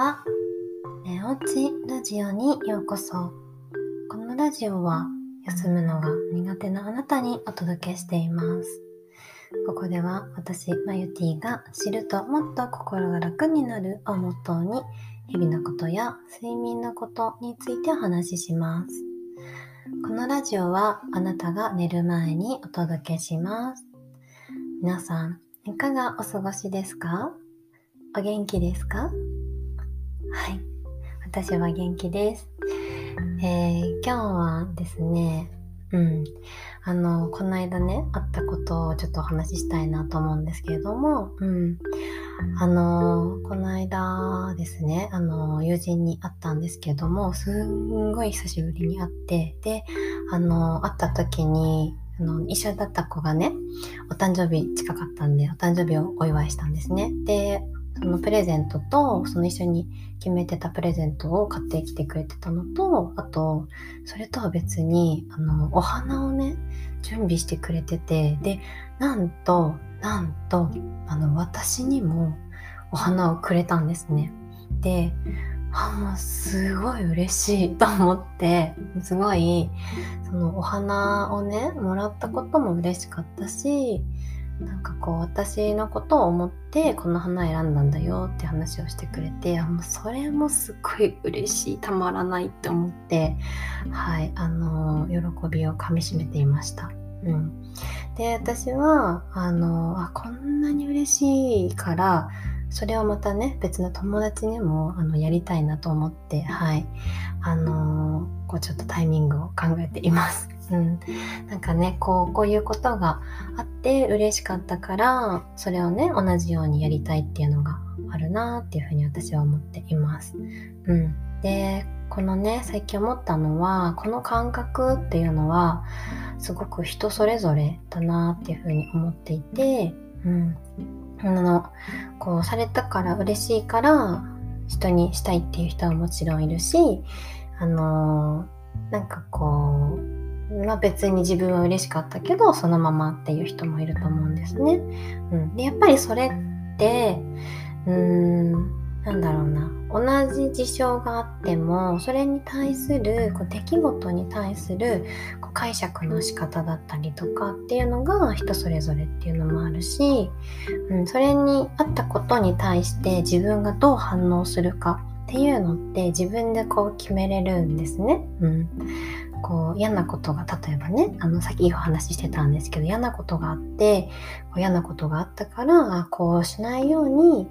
は寝落ちラジオにようこそ。このラジオは休むのが苦手なあなたにお届けしています。ここでは私マユティが知るともっと心が楽になるをモットーに日々のことや睡眠のことについてお話しします。このラジオはあなたが寝る前にお届けします。皆さんいかがお過ごしですか？お元気ですか？はい。私は元気です。えー、今日はですね、うん。あの、この間ね、あったことをちょっとお話ししたいなと思うんですけれども、うん。あの、この間ですね、あの、友人に会ったんですけども、すんごい久しぶりに会って、で、あの、会った時に、あの、一緒だった子がね、お誕生日近かったんで、お誕生日をお祝いしたんですね。で、そのプレゼントと、その一緒に決めてたプレゼントを買ってきてくれてたのと、あと、それとは別に、あの、お花をね、準備してくれてて、で、なんと、なんと、あの、私にもお花をくれたんですね。で、あ、もうすごい嬉しい と思って、すごい、そのお花をね、もらったことも嬉しかったし、なんかこう私のことを思ってこの花選んだんだよって話をしてくれてもうそれもすっごい嬉しいたまらないって思ってはいあの喜びをかみしめていました。うん、で私はあのあこんなに嬉しいからそれをまたね別の友達にもあのやりたいなと思ってはいあのこうちょっとタイミングを考えています。うん、なんかねこうこういうことがあって嬉しかったからそれをね同じようにやりたいっていうのがあるなっていうふうに私は思っています。うん、でこのね最近思ったのはこの感覚っていうのはすごく人それぞれだなっていうふうに思っていて、うん、あのこうされたから嬉しいから人にしたいっていう人はもちろんいるしあのなんかこうまあ、別に自分は嬉しかったけどそのままっていう人もいると思うんですね。うん、でやっぱりそれってうーんなんだろうな同じ事象があってもそれに対するこう出来事に対するこう解釈の仕方だったりとかっていうのが人それぞれっていうのもあるし、うん、それにあったことに対して自分がどう反応するかっていうのって自分でこう決めれるんですね。うん、こう嫌なことが例えばねあのさっきお話ししてたんですけど嫌なことがあってこう嫌なことがあったからこうしないように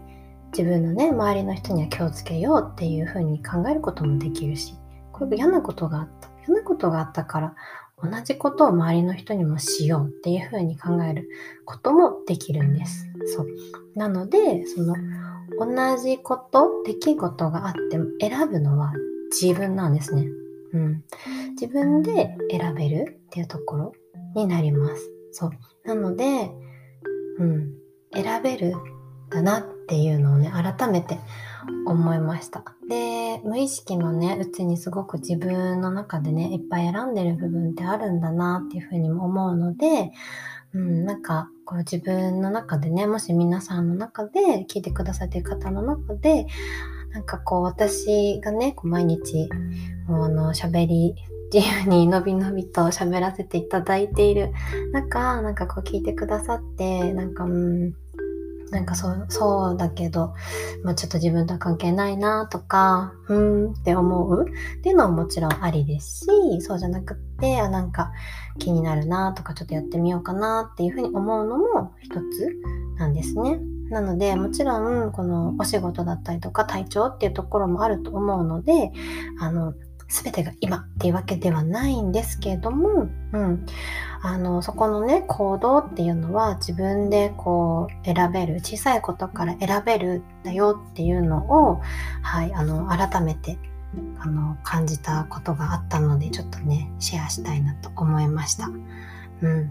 自分のね周りの人には気をつけようっていうふうに考えることもできるしこれ嫌なことがあった嫌なことがあったから同じことを周りの人にもしようっていうふうに考えることもできるんです。そうなのでその同じこと出来事があっても選ぶのは自分なんですね。うん、自分で選べるっていうところになります。そう。なので、うん、選べるだなっていうのをね、改めて思いました。で、無意識のね、うちにすごく自分の中でね、いっぱい選んでる部分ってあるんだなっていうふうにも思うので、うん、なんか、こう自分の中でね、もし皆さんの中で聞いてくださっている方の中で、なんかこう私がね、こう毎日、あの、喋り、自由にのびのびと喋らせていただいている中、なんかこう聞いてくださって、なんか、うん、なんかそう、そうだけど、まあちょっと自分とは関係ないなとか、うんって思うっていうのはもちろんありですし、そうじゃなくって、あ、なんか気になるなとか、ちょっとやってみようかなっていうふうに思うのも一つなんですね。なので、もちろん、このお仕事だったりとか体調っていうところもあると思うので、あの、全てが今っていうわけではないんですけれども、うん。あの、そこのね、行動っていうのは自分でこう選べる、小さいことから選べるだよっていうのを、はい、あの、改めて、あの、感じたことがあったので、ちょっとね、シェアしたいなと思いました。うん。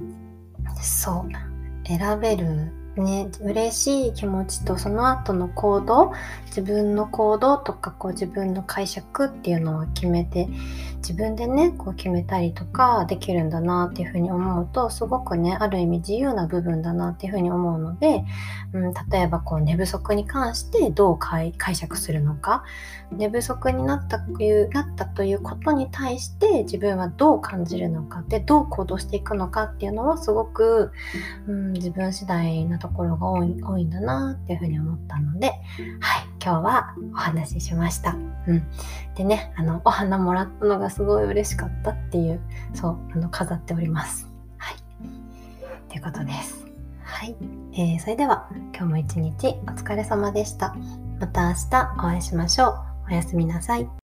そう。選べるね、嬉しい気持ちとその後の行動自分の行動とかこう自分の解釈っていうのを決めて自分でねこう決めたりとかできるんだなっていうふうに思うとすごくねある意味自由な部分だなっていうふうに思うので、うん、例えばこう寝不足に関してどう解釈するのか。寝不足になったというなったということに対して自分はどう感じるのかでどう行動していくのかっていうのはすごく、うん、自分次第なところが多い多いんだなっていうふうに思ったので、はい、今日はお話ししました。うん、でねあのお花もらったのがすごい嬉しかったっていうそうあの飾っております。はいということです。はい、えー、それでは今日も一日お疲れ様でした。また明日お会いしましょう。おやすみなさい。